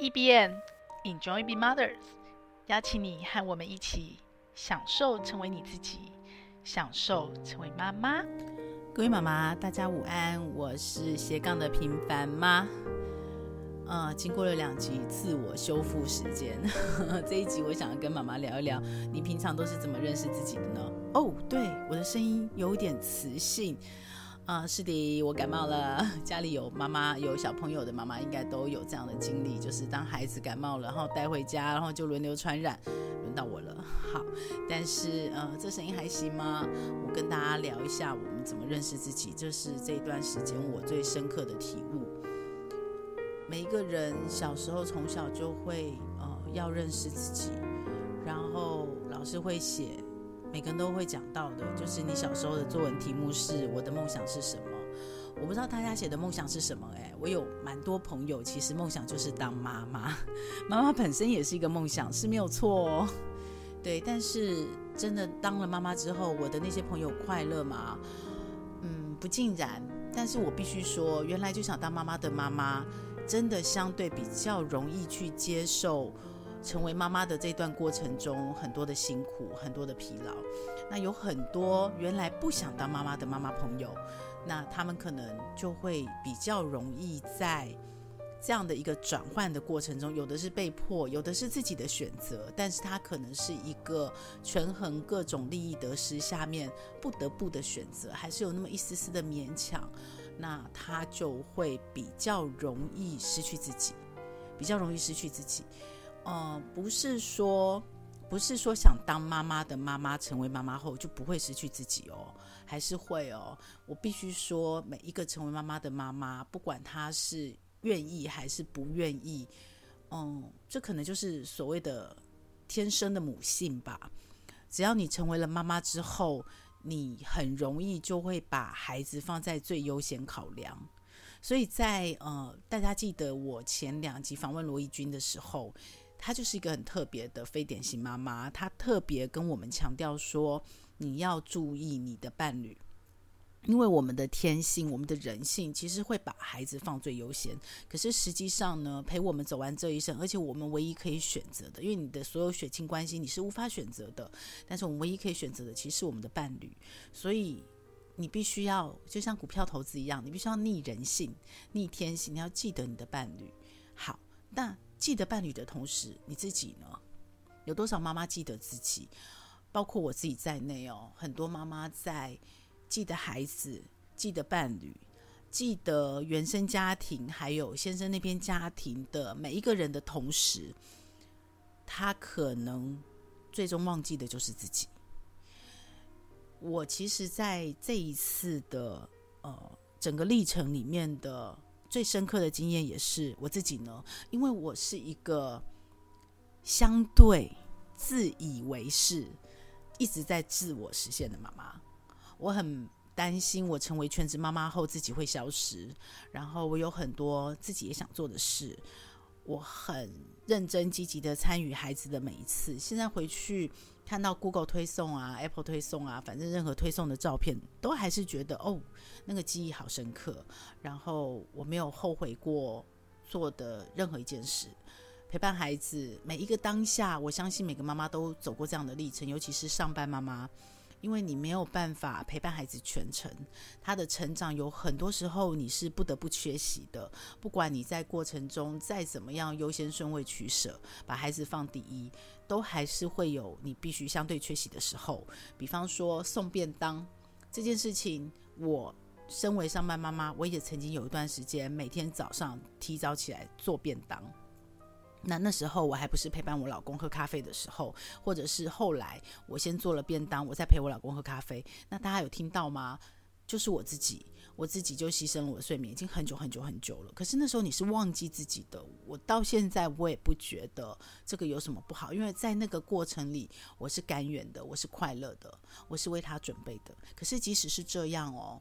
E.B.N. Enjoy Be Mothers，邀请你和我们一起享受成为你自己，享受成为妈妈。各位妈妈，大家午安，我是斜杠的平凡妈。呃，经过了两集自我修复时间，这一集我想要跟妈妈聊一聊，你平常都是怎么认识自己的呢？哦，对，我的声音有点磁性。啊，是的，我感冒了。家里有妈妈有小朋友的妈妈，应该都有这样的经历，就是当孩子感冒了，然后带回家，然后就轮流传染，轮到我了。好，但是呃，这声音还行吗？我跟大家聊一下，我们怎么认识自己，这是这一段时间我最深刻的体悟。每一个人小时候从小就会呃要认识自己，然后老师会写。每个人都会讲到的，就是你小时候的作文题目是“我的梦想是什么”。我不知道大家写的梦想是什么，哎，我有蛮多朋友，其实梦想就是当妈妈，妈妈本身也是一个梦想，是没有错哦。对，但是真的当了妈妈之后，我的那些朋友快乐吗？嗯，不尽然。但是我必须说，原来就想当妈妈的妈妈，真的相对比较容易去接受。成为妈妈的这段过程中，很多的辛苦，很多的疲劳。那有很多原来不想当妈妈的妈妈朋友，那他们可能就会比较容易在这样的一个转换的过程中，有的是被迫，有的是自己的选择，但是他可能是一个权衡各种利益得失下面不得不的选择，还是有那么一丝丝的勉强，那他就会比较容易失去自己，比较容易失去自己。呃，不是说，不是说想当妈妈的妈妈成为妈妈后就不会失去自己哦，还是会哦。我必须说，每一个成为妈妈的妈妈，不管她是愿意还是不愿意，嗯，这可能就是所谓的天生的母性吧。只要你成为了妈妈之后，你很容易就会把孩子放在最优先考量。所以在呃，大家记得我前两集访问罗怡君的时候。她就是一个很特别的非典型妈妈，她特别跟我们强调说，你要注意你的伴侣，因为我们的天性，我们的人性其实会把孩子放最优先。可是实际上呢，陪我们走完这一生，而且我们唯一可以选择的，因为你的所有血亲关系你是无法选择的，但是我们唯一可以选择的，其实是我们的伴侣。所以你必须要，就像股票投资一样，你必须要逆人性、逆天性，你要记得你的伴侣。好，那。记得伴侣的同时，你自己呢？有多少妈妈记得自己？包括我自己在内哦。很多妈妈在记得孩子、记得伴侣、记得原生家庭，还有先生那边家庭的每一个人的同时，她可能最终忘记的就是自己。我其实，在这一次的呃整个历程里面的。最深刻的经验也是我自己呢，因为我是一个相对自以为是、一直在自我实现的妈妈。我很担心我成为全职妈妈后自己会消失，然后我有很多自己也想做的事，我很认真积极的参与孩子的每一次。现在回去。看到 Google 推送啊，Apple 推送啊，反正任何推送的照片，都还是觉得哦，那个记忆好深刻。然后我没有后悔过做的任何一件事，陪伴孩子每一个当下，我相信每个妈妈都走过这样的历程，尤其是上班妈妈。因为你没有办法陪伴孩子全程，他的成长有很多时候你是不得不缺席的。不管你在过程中再怎么样优先顺位取舍，把孩子放第一，都还是会有你必须相对缺席的时候。比方说送便当这件事情，我身为上班妈妈，我也曾经有一段时间每天早上提早起来做便当。那那时候我还不是陪伴我老公喝咖啡的时候，或者是后来我先做了便当，我再陪我老公喝咖啡。那大家有听到吗？就是我自己，我自己就牺牲了我的睡眠，已经很久很久很久了。可是那时候你是忘记自己的，我到现在我也不觉得这个有什么不好，因为在那个过程里我是甘愿的，我是快乐的，我是为他准备的。可是即使是这样哦，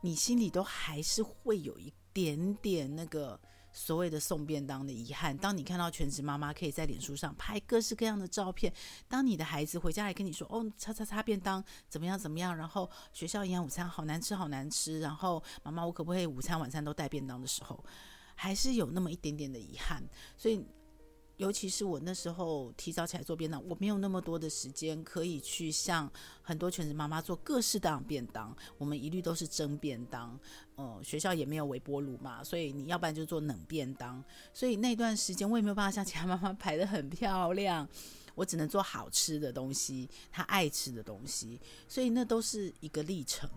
你心里都还是会有一点点那个。所谓的送便当的遗憾，当你看到全职妈妈可以在脸书上拍各式各样的照片，当你的孩子回家来跟你说：“哦，擦擦擦便当怎么样怎么样？”然后学校营养午餐好难吃好难吃，然后妈妈我可不可以午餐晚餐都带便当的时候，还是有那么一点点的遗憾。所以，尤其是我那时候提早起来做便当，我没有那么多的时间可以去像很多全职妈妈做各式各样的便当。我们一律都是蒸便当，呃，学校也没有微波炉嘛，所以你要不然就做冷便当。所以那段时间我也没有办法像其他妈妈排得很漂亮。我只能做好吃的东西，他爱吃的东西，所以那都是一个历程。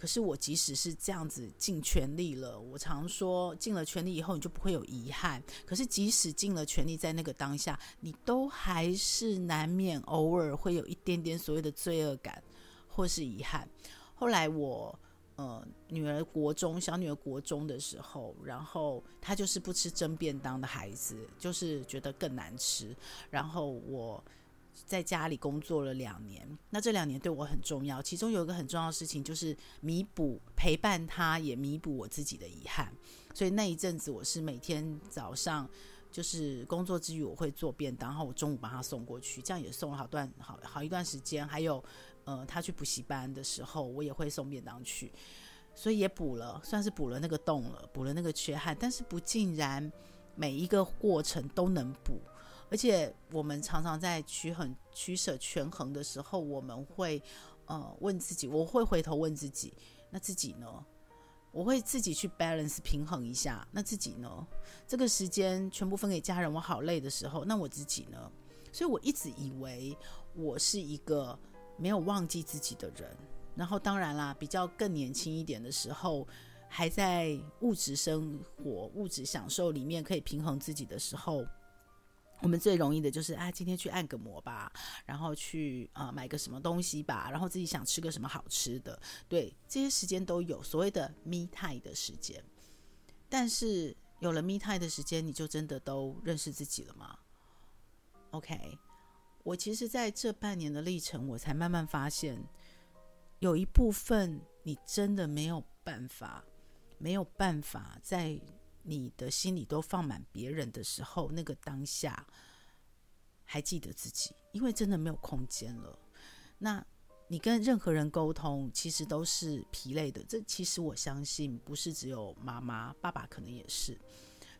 可是我即使是这样子尽全力了，我常说尽了全力以后你就不会有遗憾。可是即使尽了全力，在那个当下，你都还是难免偶尔会有一点点所谓的罪恶感或是遗憾。后来我。呃，女儿国中，小女儿国中的时候，然后她就是不吃蒸便当的孩子，就是觉得更难吃。然后我在家里工作了两年，那这两年对我很重要。其中有一个很重要的事情，就是弥补陪伴他，也弥补我自己的遗憾。所以那一阵子，我是每天早上就是工作之余，我会做便当，然后我中午把他送过去，这样也送了好段好好一段时间。还有。呃，他去补习班的时候，我也会送便当去，所以也补了，算是补了那个洞了，补了那个缺憾。但是不尽然每一个过程都能补，而且我们常常在取很取舍权衡的时候，我们会呃问自己，我会回头问自己，那自己呢？我会自己去 balance 平衡一下，那自己呢？这个时间全部分给家人，我好累的时候，那我自己呢？所以我一直以为我是一个。没有忘记自己的人，然后当然啦，比较更年轻一点的时候，还在物质生活、物质享受里面可以平衡自己的时候，我们最容易的就是啊，今天去按个摩吧，然后去啊、买个什么东西吧，然后自己想吃个什么好吃的，对，这些时间都有所谓的 me time 的时间。但是有了 me time 的时间，你就真的都认识自己了吗？OK。我其实在这半年的历程，我才慢慢发现，有一部分你真的没有办法，没有办法在你的心里都放满别人的时候，那个当下还记得自己，因为真的没有空间了。那你跟任何人沟通，其实都是疲累的。这其实我相信，不是只有妈妈，爸爸可能也是。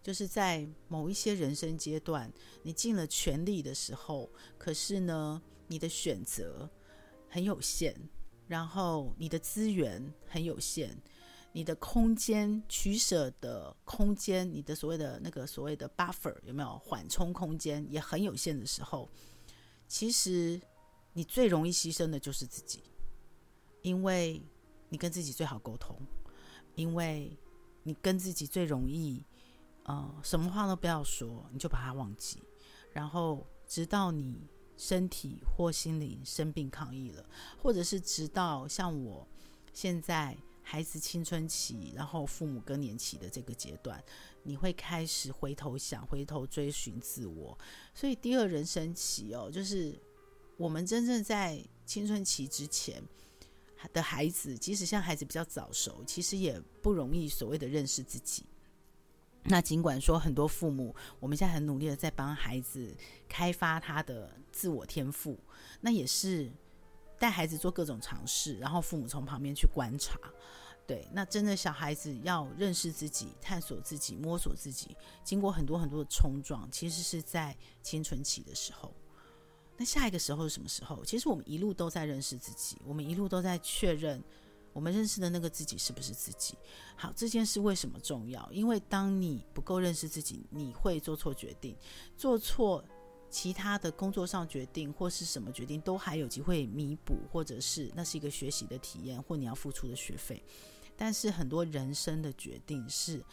就是在某一些人生阶段，你尽了全力的时候，可是呢，你的选择很有限，然后你的资源很有限，你的空间取舍的空间，你的所谓的那个所谓的 buffer 有没有缓冲空间也很有限的时候，其实你最容易牺牲的就是自己，因为你跟自己最好沟通，因为你跟自己最容易。呃，什么话都不要说，你就把它忘记，然后直到你身体或心灵生病抗议了，或者是直到像我现在孩子青春期，然后父母更年期的这个阶段，你会开始回头想，回头追寻自我。所以第二人生期哦，就是我们真正在青春期之前的孩子，即使像孩子比较早熟，其实也不容易所谓的认识自己。那尽管说很多父母，我们现在很努力的在帮孩子开发他的自我天赋，那也是带孩子做各种尝试，然后父母从旁边去观察。对，那真的小孩子要认识自己、探索自己、摸索自己，经过很多很多的冲撞，其实是在青春期的时候。那下一个时候是什么时候？其实我们一路都在认识自己，我们一路都在确认。我们认识的那个自己是不是自己？好，这件事为什么重要？因为当你不够认识自己，你会做错决定，做错其他的工作上决定或是什么决定，都还有机会弥补，或者是那是一个学习的体验，或你要付出的学费。但是很多人生的决定是。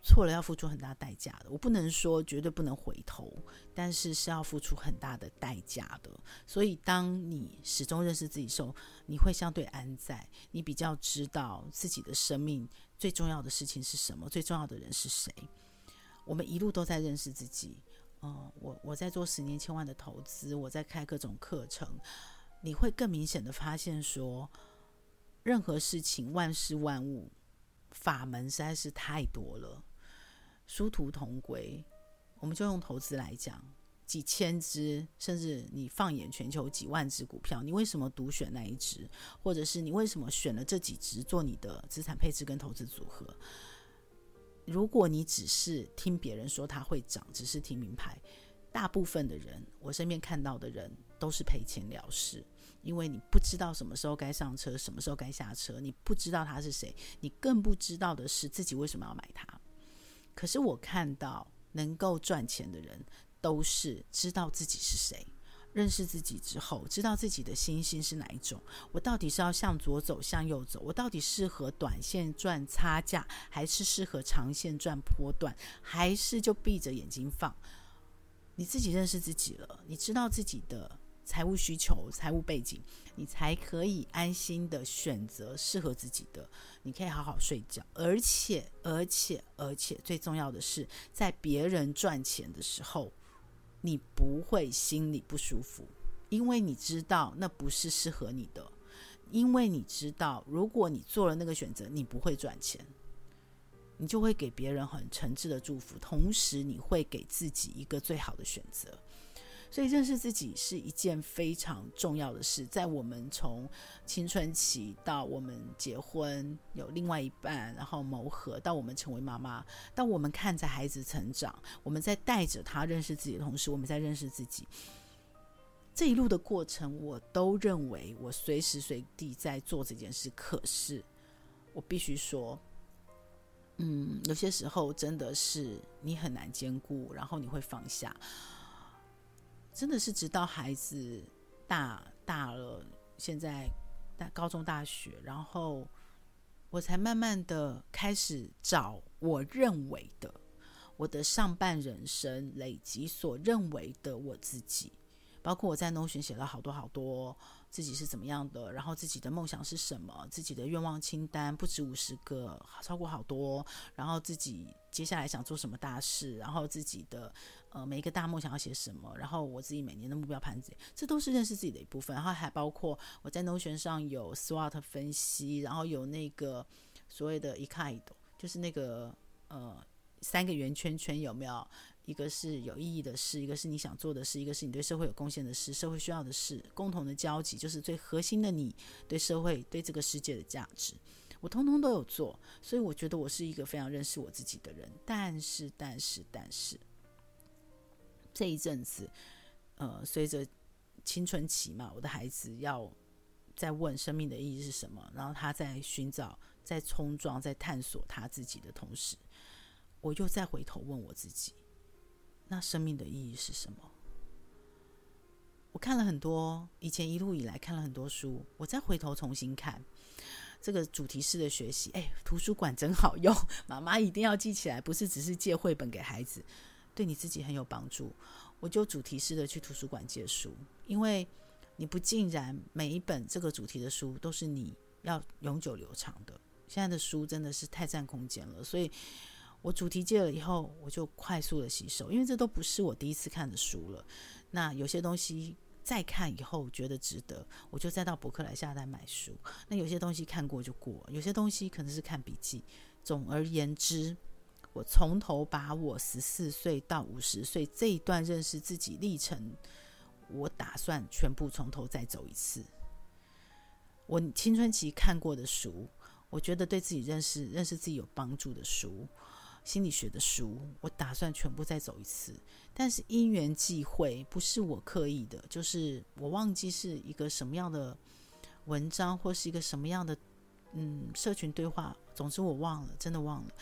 错了要付出很大代价的，我不能说绝对不能回头，但是是要付出很大的代价的。所以，当你始终认识自己的时候，你会相对安在，你比较知道自己的生命最重要的事情是什么，最重要的人是谁。我们一路都在认识自己。哦、呃，我我在做十年千万的投资，我在开各种课程，你会更明显的发现说，任何事情万事万物法门实在是太多了。殊途同归，我们就用投资来讲，几千只，甚至你放眼全球几万只股票，你为什么独选那一只？或者是你为什么选了这几只做你的资产配置跟投资组合？如果你只是听别人说它会涨，只是听名牌，大部分的人，我身边看到的人都是赔钱了事，因为你不知道什么时候该上车，什么时候该下车，你不知道他是谁，你更不知道的是自己为什么要买它。可是我看到能够赚钱的人，都是知道自己是谁。认识自己之后，知道自己的心性是哪一种。我到底是要向左走，向右走？我到底适合短线赚差价，还是适合长线赚波段？还是就闭着眼睛放？你自己认识自己了，你知道自己的财务需求、财务背景，你才可以安心的选择适合自己的。你可以好好睡觉，而且，而且，而且，最重要的是，在别人赚钱的时候。你不会心里不舒服，因为你知道那不是适合你的，因为你知道如果你做了那个选择，你不会赚钱，你就会给别人很诚挚的祝福，同时你会给自己一个最好的选择。所以认识自己是一件非常重要的事，在我们从青春期到我们结婚有另外一半，然后谋合，到我们成为妈妈，到我们看着孩子成长，我们在带着他认识自己的同时，我们在认识自己。这一路的过程，我都认为我随时随地在做这件事。可是我必须说，嗯，有些时候真的是你很难兼顾，然后你会放下。真的是直到孩子大大了，现在大高中大学，然后我才慢慢的开始找我认为的我的上半人生累积所认为的我自己，包括我在 Notion 写了好多好多。自己是怎么样的，然后自己的梦想是什么，自己的愿望清单不止五十个，超过好多。然后自己接下来想做什么大事，然后自己的呃每一个大梦想要写什么，然后我自己每年的目标盘子，这都是认识自己的一部分。然后还包括我在 Notion 上有 SWOT 分析，然后有那个所谓的 Ikigai，就是那个呃三个圆圈圈有没有？一个是有意义的事，一个是你想做的事，一个是你对社会有贡献的事，社会需要的事，共同的交集就是最核心的你对社会、对这个世界的价值，我通通都有做，所以我觉得我是一个非常认识我自己的人。但是，但是，但是，这一阵子，呃，随着青春期嘛，我的孩子要在问生命的意义是什么，然后他在寻找、在冲撞、在探索他自己的同时，我又再回头问我自己。那生命的意义是什么？我看了很多，以前一路以来看了很多书，我再回头重新看这个主题式的学习。哎，图书馆真好用，妈妈一定要记起来，不是只是借绘本给孩子，对你自己很有帮助。我就主题式的去图书馆借书，因为你不尽然每一本这个主题的书都是你要永久留长的。现在的书真的是太占空间了，所以。我主题借了以后，我就快速的吸收，因为这都不是我第一次看的书了。那有些东西再看以后觉得值得，我就再到博客来下单买书。那有些东西看过就过，有些东西可能是看笔记。总而言之，我从头把我十四岁到五十岁这一段认识自己历程，我打算全部从头再走一次。我青春期看过的书，我觉得对自己认识、认识自己有帮助的书。心理学的书，我打算全部再走一次，但是因缘际会，不是我刻意的，就是我忘记是一个什么样的文章，或是一个什么样的嗯社群对话，总之我忘了，真的忘了，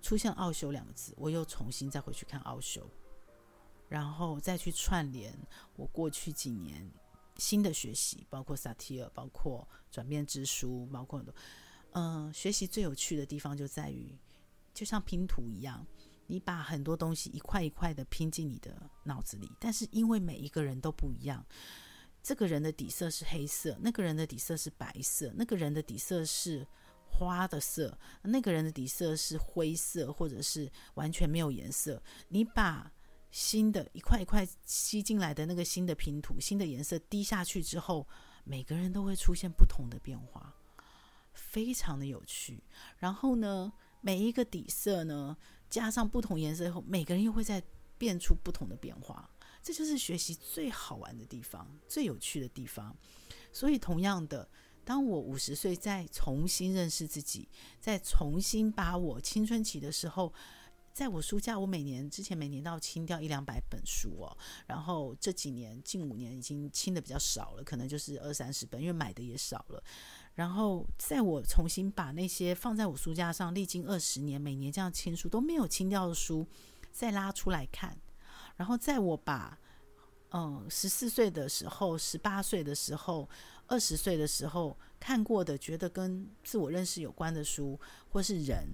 出现“奥修”两个字，我又重新再回去看奥修，然后再去串联我过去几年新的学习，包括萨提尔，包括转变之书，包括很多，嗯，学习最有趣的地方就在于。就像拼图一样，你把很多东西一块一块的拼进你的脑子里，但是因为每一个人都不一样，这个人的底色是黑色，那个人的底色是白色，那个人的底色是花的色，那个人的底色是灰色，或者是完全没有颜色。你把新的一块一块吸进来的那个新的拼图，新的颜色滴下去之后，每个人都会出现不同的变化，非常的有趣。然后呢，每一个底色呢，加上不同颜色后，每个人又会在变出不同的变化。这就是学习最好玩的地方，最有趣的地方。所以，同样的，当我五十岁再重新认识自己，再重新把我青春期的时候，在我书架，我每年之前每年都要清掉一两百本书哦，然后这几年近五年已经清的比较少了，可能就是二三十本，因为买的也少了。然后在我重新把那些放在我书架上，历经二十年每年这样清书都没有清掉的书，再拉出来看，然后在我把嗯十四岁的时候、十八岁的时候。二十岁的时候看过的，觉得跟自我认识有关的书，或是人，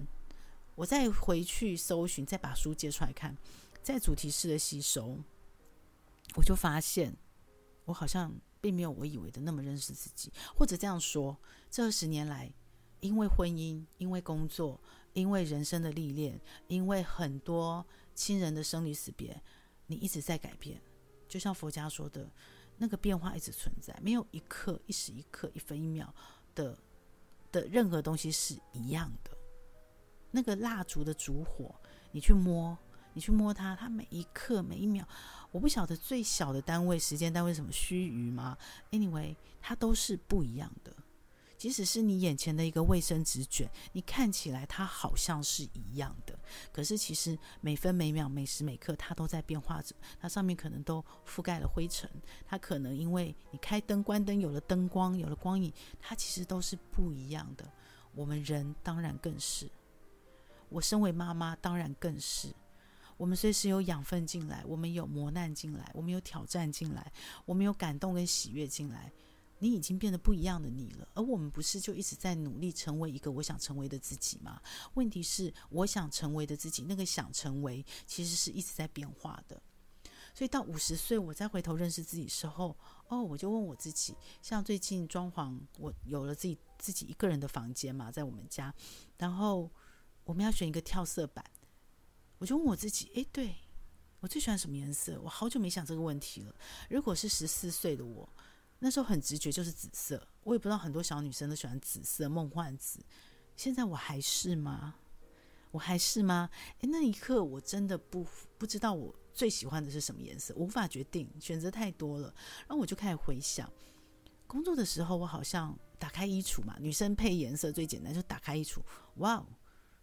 我再回去搜寻，再把书接出来看，再主题式的吸收，我就发现，我好像并没有我以为的那么认识自己。或者这样说，这二十年来，因为婚姻，因为工作，因为人生的历练，因为很多亲人的生离死别，你一直在改变。就像佛家说的。那个变化一直存在，没有一刻、一时一刻、一分一秒的的任何东西是一样的。那个蜡烛的烛火，你去摸，你去摸它，它每一刻、每一秒，我不晓得最小的单位、时间单位什么须臾吗？Anyway，它都是不一样的。即使是你眼前的一个卫生纸卷，你看起来它好像是一样的，可是其实每分每秒、每时每刻，它都在变化着。它上面可能都覆盖了灰尘，它可能因为你开灯、关灯，有了灯光，有了光影，它其实都是不一样的。我们人当然更是，我身为妈妈当然更是。我们随时有养分进来，我们有磨难进来，我们有挑战进来，我们有感动跟喜悦进来。你已经变得不一样的你了，而我们不是就一直在努力成为一个我想成为的自己吗？问题是，我想成为的自己，那个想成为其实是一直在变化的。所以到五十岁，我再回头认识自己时候，哦，我就问我自己，像最近装潢，我有了自己自己一个人的房间嘛，在我们家，然后我们要选一个跳色板，我就问我自己，诶，对，我最喜欢什么颜色？我好久没想这个问题了。如果是十四岁的我。那时候很直觉就是紫色，我也不知道很多小女生都喜欢紫色，梦幻紫。现在我还是吗？我还是吗？诶，那一刻我真的不不知道我最喜欢的是什么颜色，无法决定，选择太多了。然后我就开始回想，工作的时候我好像打开衣橱嘛，女生配颜色最简单，就打开衣橱，哇，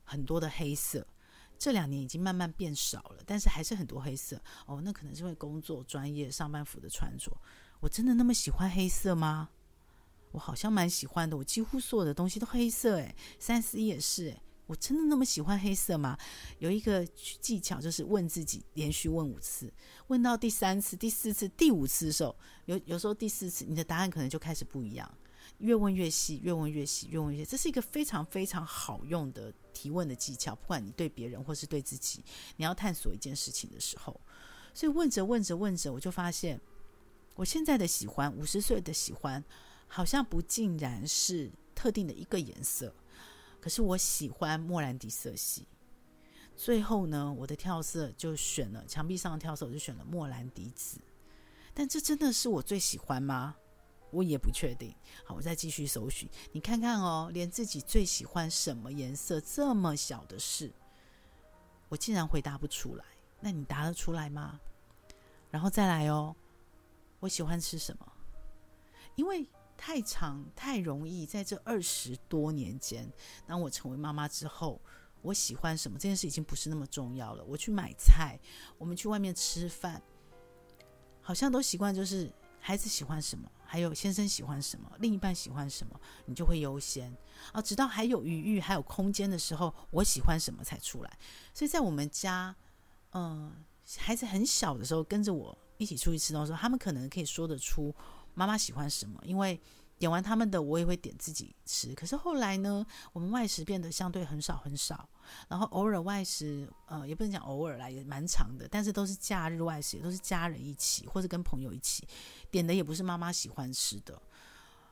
很多的黑色。这两年已经慢慢变少了，但是还是很多黑色。哦，那可能是因为工作专业上班服的穿着。我真的那么喜欢黑色吗？我好像蛮喜欢的。我几乎所有的东西都黑色，诶，三 C 也是，诶，我真的那么喜欢黑色吗？有一个技巧就是问自己，连续问五次，问到第三次、第四次、第五次的时候，有有时候第四次你的答案可能就开始不一样。越问越细，越问越细，越问越细，这是一个非常非常好用的提问的技巧。不管你对别人或是对自己，你要探索一件事情的时候，所以问着问着问着，我就发现。我现在的喜欢，五十岁的喜欢，好像不尽然是特定的一个颜色。可是我喜欢莫兰迪色系。最后呢，我的跳色就选了墙壁上的跳色，我就选了莫兰迪紫。但这真的是我最喜欢吗？我也不确定。好，我再继续搜寻。你看看哦，连自己最喜欢什么颜色这么小的事，我竟然回答不出来。那你答得出来吗？然后再来哦。我喜欢吃什么？因为太长太容易，在这二十多年间，当我成为妈妈之后，我喜欢什么这件事已经不是那么重要了。我去买菜，我们去外面吃饭，好像都习惯就是孩子喜欢什么，还有先生喜欢什么，另一半喜欢什么，你就会优先啊。直到还有余裕、还有空间的时候，我喜欢什么才出来。所以在我们家，嗯、孩子很小的时候，跟着我。一起出去吃东西，他们可能可以说得出妈妈喜欢什么，因为点完他们的，我也会点自己吃。可是后来呢，我们外食变得相对很少很少，然后偶尔外食，呃，也不能讲偶尔啦，也蛮长的，但是都是假日外食，也都是家人一起或者跟朋友一起点的，也不是妈妈喜欢吃的。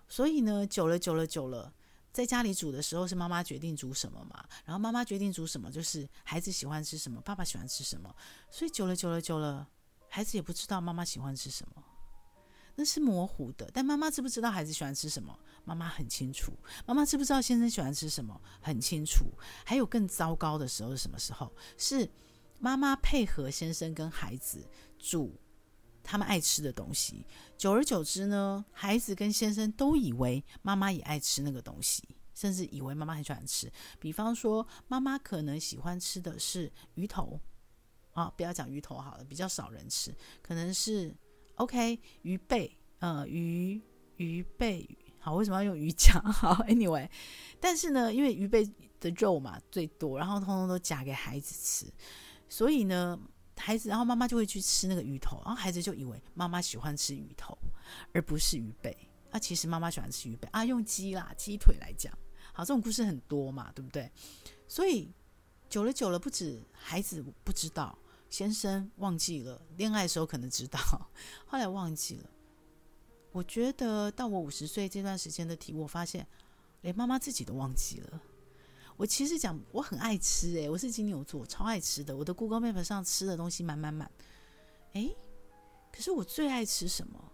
所以呢，久了久了久了，在家里煮的时候是妈妈决定煮什么嘛，然后妈妈决定煮什么，就是孩子喜欢吃什么，爸爸喜欢吃什么，所以久了久了久了。孩子也不知道妈妈喜欢吃什么，那是模糊的。但妈妈知不知道孩子喜欢吃什么？妈妈很清楚。妈妈知不知道先生喜欢吃什么？很清楚。还有更糟糕的时候是什么时候？是妈妈配合先生跟孩子煮他们爱吃的东西。久而久之呢，孩子跟先生都以为妈妈也爱吃那个东西，甚至以为妈妈很喜欢吃。比方说，妈妈可能喜欢吃的是鱼头啊，不要讲鱼头好了，比较少人吃，可能是 OK 鱼背，呃，鱼鱼背。好，为什么要用鱼讲？好，Anyway，但是呢，因为鱼背的肉嘛最多，然后通通都夹给孩子吃，所以呢，孩子然后妈妈就会去吃那个鱼头，然后孩子就以为妈妈喜欢吃鱼头，而不是鱼背。啊，其实妈妈喜欢吃鱼背啊，用鸡啦、鸡腿来讲。好，这种故事很多嘛，对不对？所以久了久了，不止孩子不知道，先生忘记了，恋爱的时候可能知道，后来忘记了。我觉得到我五十岁这段时间的题，我发现连妈妈自己都忘记了。我其实讲我很爱吃，诶，我是金牛座，超爱吃的。我的 Google Map 上吃的东西满满满。诶，可是我最爱吃什么？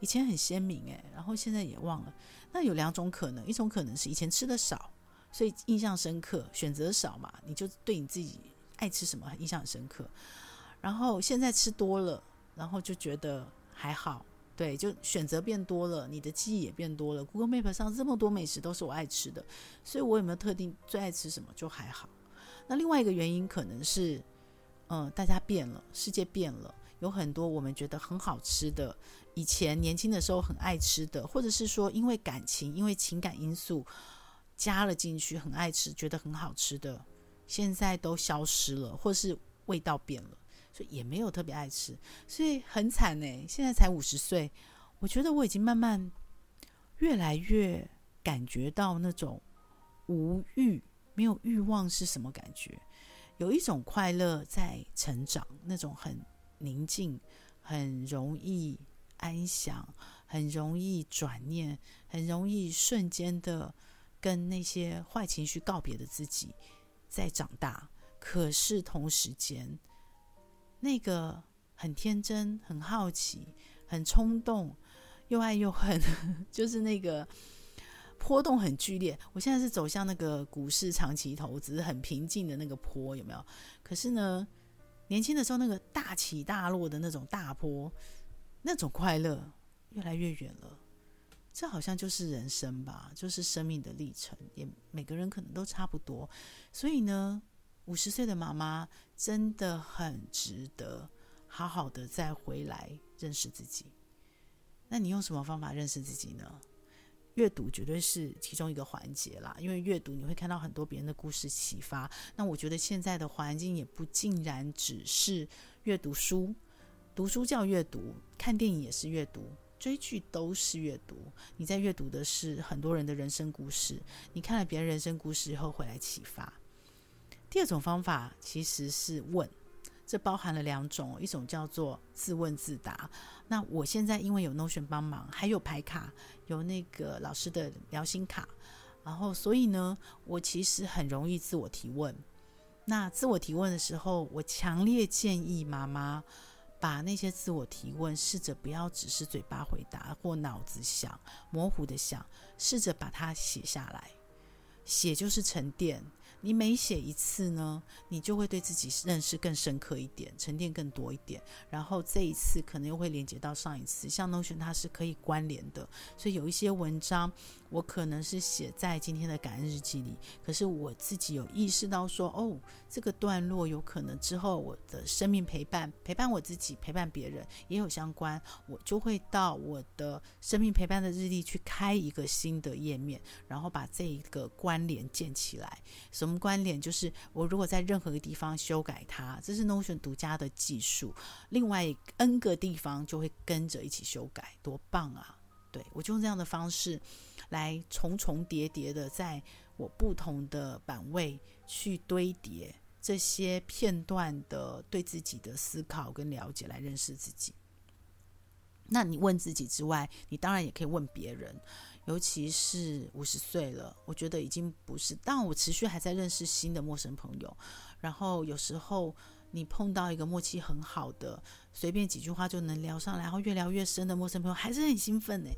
以前很鲜明，诶，然后现在也忘了。那有两种可能，一种可能是以前吃的少，所以印象深刻，选择少嘛，你就对你自己爱吃什么印象很深刻。然后现在吃多了，然后就觉得还好。对，就选择变多了，你的记忆也变多了。Google Map 上这么多美食都是我爱吃的，所以我有没有特定最爱吃什么就还好。那另外一个原因可能是，嗯，大家变了，世界变了，有很多我们觉得很好吃的，以前年轻的时候很爱吃的，或者是说因为感情、因为情感因素加了进去，很爱吃，觉得很好吃的，现在都消失了，或是味道变了。所以也没有特别爱吃，所以很惨呢。现在才五十岁，我觉得我已经慢慢越来越感觉到那种无欲、没有欲望是什么感觉。有一种快乐在成长，那种很宁静、很容易安详、很容易转念、很容易瞬间的跟那些坏情绪告别的自己在长大。可是同时间，那个很天真、很好奇、很冲动、又爱又恨，就是那个波动很剧烈。我现在是走向那个股市长期投资很平静的那个坡，有没有？可是呢，年轻的时候那个大起大落的那种大坡，那种快乐越来越远了。这好像就是人生吧，就是生命的历程，也每个人可能都差不多。所以呢，五十岁的妈妈真的很值得好好的再回来认识自己。那你用什么方法认识自己呢？阅读绝对是其中一个环节啦，因为阅读你会看到很多别人的故事启发。那我觉得现在的环境也不尽然只是阅读书，读书叫阅读，看电影也是阅读，追剧都是阅读。你在阅读的是很多人的人生故事，你看了别人人生故事以后会来启发。第二种方法其实是问，这包含了两种，一种叫做自问自答。那我现在因为有 Notion 帮忙，还有牌卡，有那个老师的疗心卡，然后所以呢，我其实很容易自我提问。那自我提问的时候，我强烈建议妈妈把那些自我提问试着不要只是嘴巴回答或脑子想模糊的想，试着把它写下来。写就是沉淀。你每写一次呢，你就会对自己认识更深刻一点，沉淀更多一点。然后这一次可能又会连接到上一次，像 Notion 它是可以关联的，所以有一些文章我可能是写在今天的感恩日记里，可是我自己有意识到说，哦，这个段落有可能之后我的生命陪伴陪伴我自己，陪伴别人也有相关，我就会到我的生命陪伴的日历去开一个新的页面，然后把这一个关联建起来，什么？关联就是我如果在任何一个地方修改它，这是 Notion 独家的技术。另外 N 个地方就会跟着一起修改，多棒啊！对，我就用这样的方式来重重叠叠的在我不同的版位去堆叠这些片段的对自己的思考跟了解，来认识自己。那你问自己之外，你当然也可以问别人。尤其是五十岁了，我觉得已经不是。但我持续还在认识新的陌生朋友，然后有时候你碰到一个默契很好的，随便几句话就能聊上来，然后越聊越深的陌生朋友，还是很兴奋呢。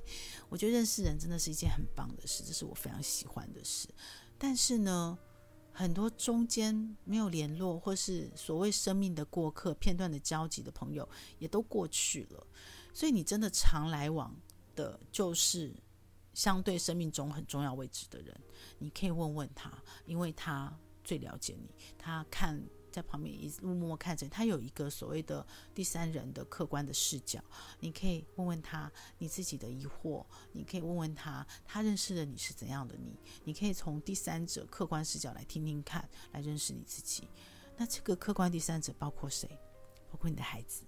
我觉得认识人真的是一件很棒的事，这是我非常喜欢的事。但是呢，很多中间没有联络，或是所谓生命的过客、片段的交集的朋友，也都过去了。所以你真的常来往的，就是相对生命中很重要位置的人。你可以问问他，因为他最了解你，他看。在旁边一直默默看着，他有一个所谓的第三人的客观的视角，你可以问问他你自己的疑惑，你可以问问他他认识的你是怎样的你，你可以从第三者客观视角来听听看，来认识你自己。那这个客观第三者包括谁？包括你的孩子。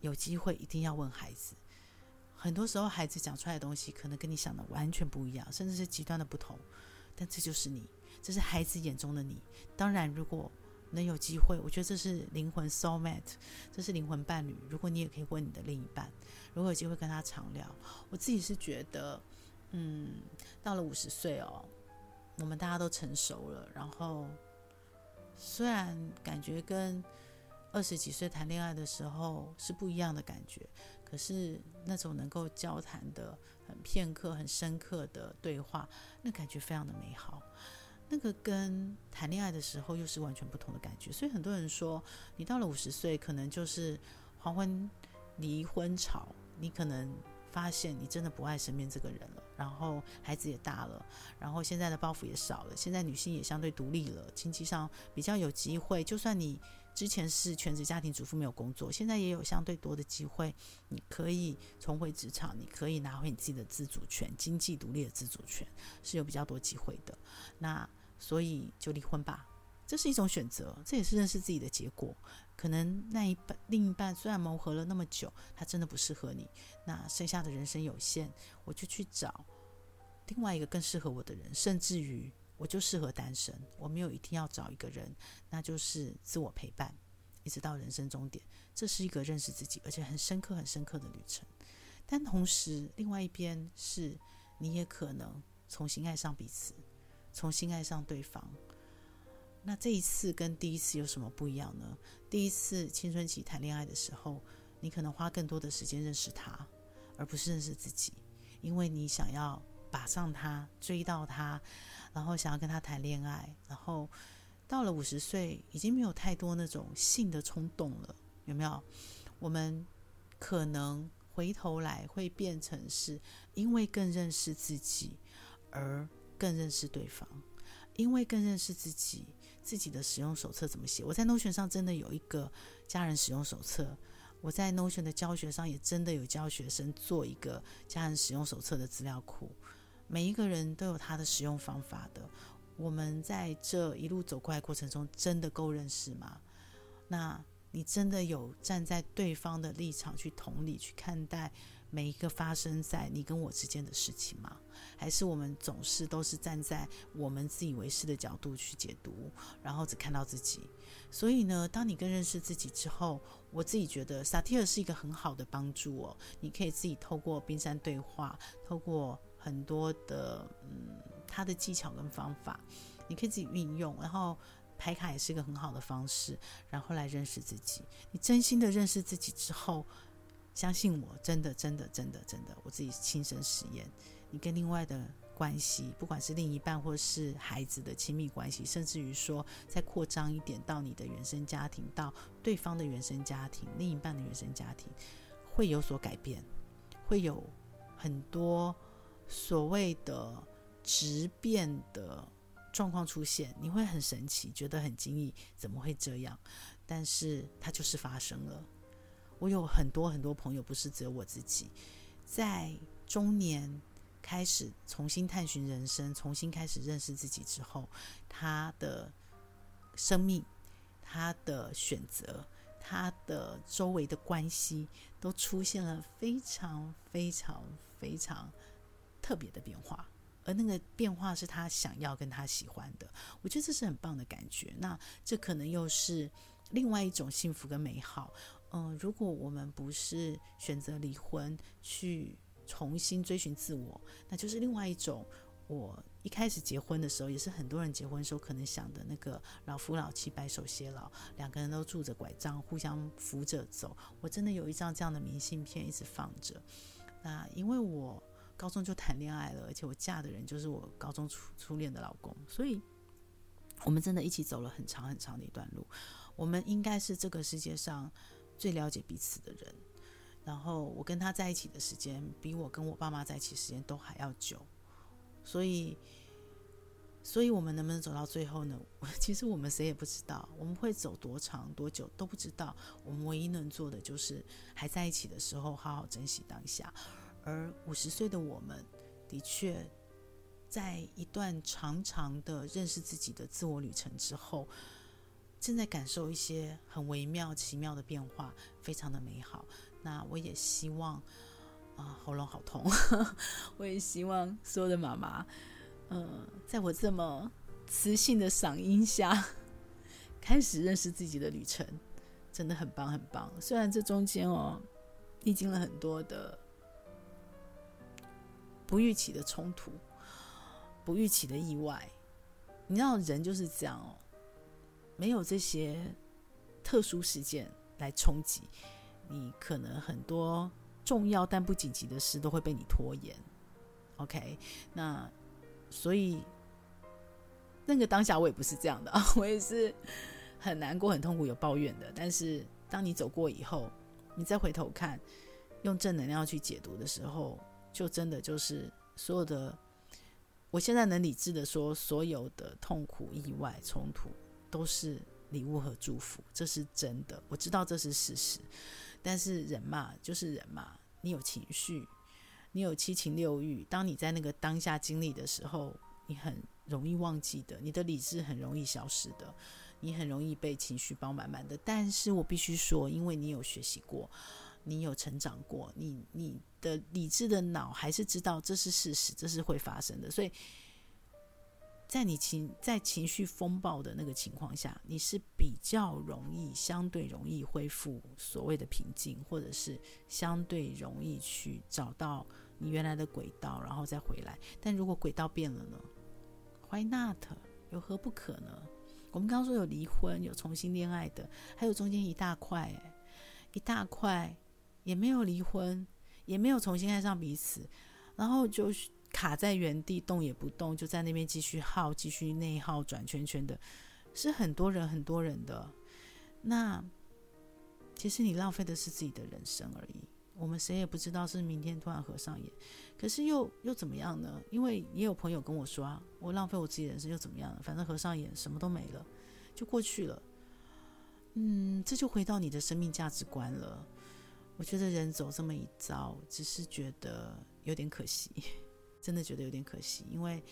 有机会一定要问孩子，很多时候孩子讲出来的东西可能跟你想的完全不一样，甚至是极端的不同，但这就是你，这是孩子眼中的你。当然，如果能有机会，我觉得这是灵魂 soul mate，这是灵魂伴侣。如果你也可以问你的另一半，如果有机会跟他常聊，我自己是觉得，嗯，到了五十岁哦，我们大家都成熟了，然后虽然感觉跟二十几岁谈恋爱的时候是不一样的感觉，是那种能够交谈的很片刻、很深刻的对话，那感觉非常的美好。那个跟谈恋爱的时候又是完全不同的感觉，所以很多人说，你到了五十岁，可能就是黄昏离婚潮，你可能发现你真的不爱身边这个人了，然后孩子也大了，然后现在的包袱也少了，现在女性也相对独立了，经济上比较有机会，就算你。之前是全职家庭主妇，没有工作，现在也有相对多的机会，你可以重回职场，你可以拿回你自己的自主权，经济独立的自主权是有比较多机会的。那所以就离婚吧，这是一种选择，这也是认识自己的结果。可能那一半另一半虽然磨合了那么久，他真的不适合你，那剩下的人生有限，我就去找另外一个更适合我的人，甚至于。我就适合单身，我没有一定要找一个人，那就是自我陪伴，一直到人生终点。这是一个认识自己，而且很深刻、很深刻的旅程。但同时，另外一边是你也可能重新爱上彼此，重新爱上对方。那这一次跟第一次有什么不一样呢？第一次青春期谈恋爱的时候，你可能花更多的时间认识他，而不是认识自己，因为你想要把上他，追到他。然后想要跟他谈恋爱，然后到了五十岁，已经没有太多那种性的冲动了，有没有？我们可能回头来会变成是因为更认识自己而更认识对方，因为更认识自己，自己的使用手册怎么写？我在 Notion 上真的有一个家人使用手册，我在 Notion 的教学上也真的有教学生做一个家人使用手册的资料库。每一个人都有他的使用方法的。我们在这一路走过来过程中，真的够认识吗？那你真的有站在对方的立场去同理去看待每一个发生在你跟我之间的事情吗？还是我们总是都是站在我们自以为是的角度去解读，然后只看到自己？所以呢，当你更认识自己之后，我自己觉得萨提尔是一个很好的帮助哦。你可以自己透过冰山对话，透过。很多的，嗯，他的技巧跟方法，你可以自己运用。然后排卡也是一个很好的方式，然后来认识自己。你真心的认识自己之后，相信我，真的，真的，真的，真的，我自己亲身实验。你跟另外的关系，不管是另一半或是孩子的亲密关系，甚至于说再扩张一点到你的原生家庭，到对方的原生家庭，另一半的原生家庭，会有所改变，会有很多。所谓的质变的状况出现，你会很神奇，觉得很惊异，怎么会这样？但是它就是发生了。我有很多很多朋友，不是只有我自己，在中年开始重新探寻人生，重新开始认识自己之后，他的生命、他的选择、他的周围的关系，都出现了非常非常非常。特别的变化，而那个变化是他想要跟他喜欢的，我觉得这是很棒的感觉。那这可能又是另外一种幸福跟美好。嗯、如果我们不是选择离婚去重新追寻自我，那就是另外一种。我一开始结婚的时候，也是很多人结婚的时候可能想的那个老夫老妻白首偕老，两个人都拄着拐杖互相扶着走。我真的有一张这样的明信片一直放着。那因为我。高中就谈恋爱了，而且我嫁的人就是我高中初初恋的老公，所以我们真的一起走了很长很长的一段路。我们应该是这个世界上最了解彼此的人。然后我跟他在一起的时间，比我跟我爸妈在一起时间都还要久。所以，所以我们能不能走到最后呢？其实我们谁也不知道，我们会走多长多久都不知道。我们唯一能做的就是还在一起的时候，好好珍惜当下。而五十岁的我们，的确，在一段长长的认识自己的自我旅程之后，正在感受一些很微妙、奇妙的变化，非常的美好。那我也希望。啊，喉咙好痛！我也希望所有的妈妈，嗯、在我这么磁性的嗓音下，开始认识自己的旅程，真的很棒，很棒。虽然这中间哦，历经了很多的不预期的冲突，不预期的意外。你知道，人就是这样哦，没有这些特殊事件来冲击，你可能很多。重要但不紧急的事都会被你拖延，OK？那所以那个当下我也不是这样的，我也是很难过、很痛苦、有抱怨的。但是当你走过以后，你再回头看，用正能量去解读的时候，就真的就是所有的。我现在能理智的说，所有的痛苦、意外、冲突都是礼物和祝福，这是真的。我知道这是事实。但是人嘛，就是人嘛。你有情绪，你有七情六欲。当你在那个当下经历的时候，你很容易忘记的，你的理智很容易消失的，你很容易被情绪包满满的。但是我必须说，因为你有学习过，你有成长过，你你的理智的脑还是知道这是事实，这是会发生的，所以。在你情在情绪风暴的那个情况下，你是比较容易，相对容易恢复所谓的平静，或者是相对容易去找到你原来的轨道，然后再回来。但如果轨道变了呢？Why not？有何不可呢？我们刚刚说有离婚，有重新恋爱的，还有中间一大块，一大块也没有离婚，也没有重新爱上彼此，然后就。卡在原地动也不动，就在那边继续耗，继续内耗，转圈圈的，是很多人很多人的。那其实你浪费的是自己的人生而已。我们谁也不知道是明天突然合上眼，可是又又怎么样呢？因为也有朋友跟我说啊，我浪费我自己人生又怎么样？反正合上眼什么都没了，就过去了。嗯，这就回到你的生命价值观了。我觉得人走这么一遭，只是觉得有点可惜。真的觉得有点可惜，因为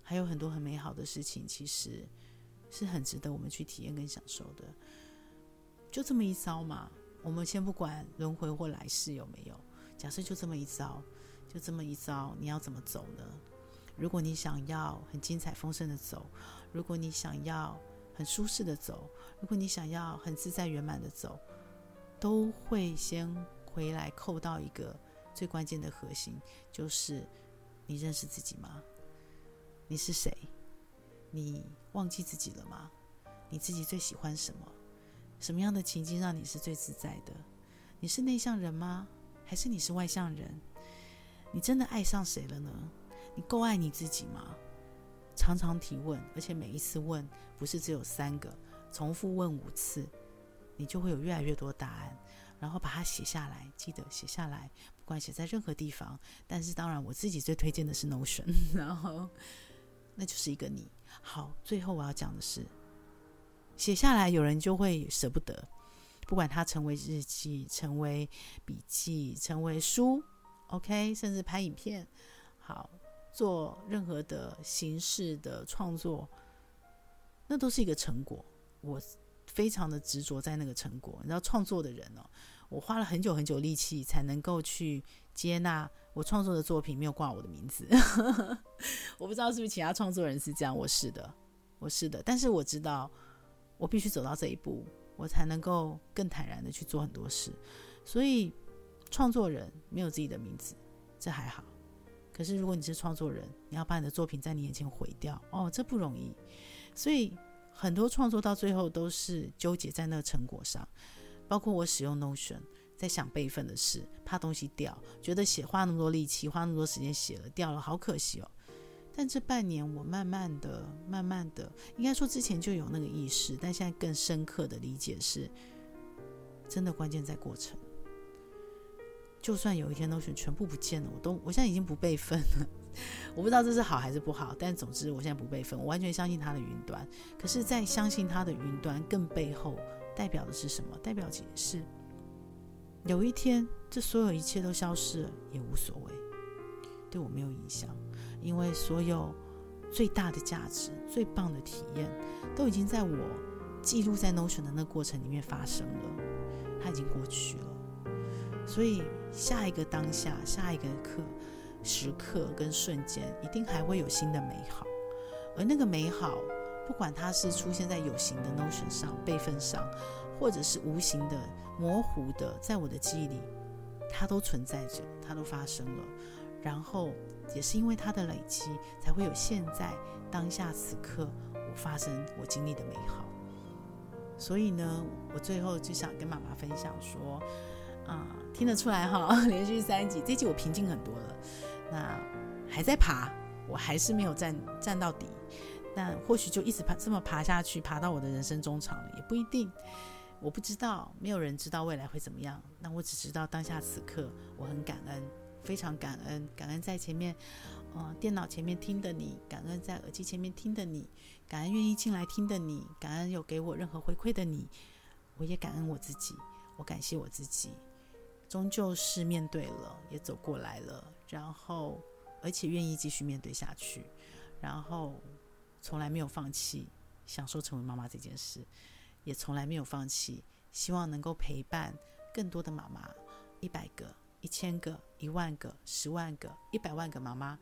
还有很多很美好的事情，其实是很值得我们去体验跟享受的。就这么一遭嘛，我们先不管轮回或来世有没有，假设就这么一遭，就这么一遭，你要怎么走呢？如果你想要很精彩丰盛的走，如果你想要很舒适的走，如果你想要很自在圆满的走，都会先回来扣到一个最关键的核心，就是。你认识自己吗？你是谁？你忘记自己了吗？你自己最喜欢什么？什么样的情境让你是最自在的？你是内向人吗？还是你是外向人？你真的爱上谁了呢？你够爱你自己吗？常常提问，而且每一次问不是只有三个，重复问五次，你就会有越来越多答案。然后把它写下来，记得写下来，不管写在任何地方。但是当然，我自己最推荐的是 Notion，然后那就是一个你。好，最后我要讲的是，写下来，有人就会舍不得，不管它成为日记、成为笔记、成为书，OK，甚至拍影片，好，做任何的形式的创作，那都是一个成果。我。非常的执着在那个成果，你知道创作的人哦，我花了很久很久力气才能够去接纳我创作的作品没有挂我的名字。我不知道是不是其他创作人是这样，我是的，我是的。但是我知道，我必须走到这一步，我才能够更坦然的去做很多事。所以，创作人没有自己的名字，这还好。可是如果你是创作人，你要把你的作品在你眼前毁掉，哦，这不容易。所以。很多创作到最后都是纠结在那个成果上，包括我使用 Notion，在想备份的事，怕东西掉，觉得写花那么多力气，花那么多时间写了掉了，好可惜哦。但这半年我慢慢的、慢慢的，应该说之前就有那个意识，但现在更深刻的理解是，真的关键在过程。就算有一天 Notion 全部不见了，我都我现在已经不备份了。我不知道这是好还是不好，但总之我现在不备份，我完全相信他的云端。可是，在相信他的云端更背后代表的是什么？代表其实是有一天这所有一切都消失了也无所谓，对我没有影响，因为所有最大的价值、最棒的体验都已经在我记录在 Notion 的那过程里面发生了，它已经过去了。所以下一个当下，下一个刻、时刻跟瞬间，一定还会有新的美好。而那个美好，不管它是出现在有形的 Notion 上、备份上，或者是无形的、模糊的，在我的记忆里，它都存在着，它都发生了。然后也是因为它的累积，才会有现在当下此刻我发生、我经历的美好。所以呢，我最后就想跟妈妈分享说。啊、听得出来哈，连续三集，这集我平静很多了。那还在爬，我还是没有站站到底。那或许就一直爬这么爬下去，爬到我的人生中场了，也不一定。我不知道，没有人知道未来会怎么样。那我只知道当下此刻，我很感恩，非常感恩，感恩在前面，呃，电脑前面听的你，感恩在耳机前面听的你，感恩愿意进来听的你，感恩有给我任何回馈的你，我也感恩我自己，我感谢我自己。终究是面对了，也走过来了，然后而且愿意继续面对下去，然后从来没有放弃享受成为妈妈这件事，也从来没有放弃希望能够陪伴更多的妈妈，一百个、一千个、一万个、十万个、一百万个妈妈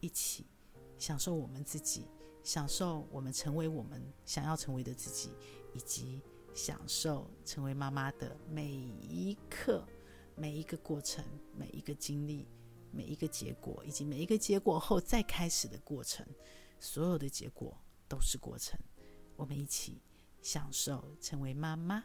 一起享受我们自己，享受我们成为我们想要成为的自己，以及享受成为妈妈的每一刻。每一个过程，每一个经历，每一个结果，以及每一个结果后再开始的过程，所有的结果都是过程。我们一起享受成为妈妈。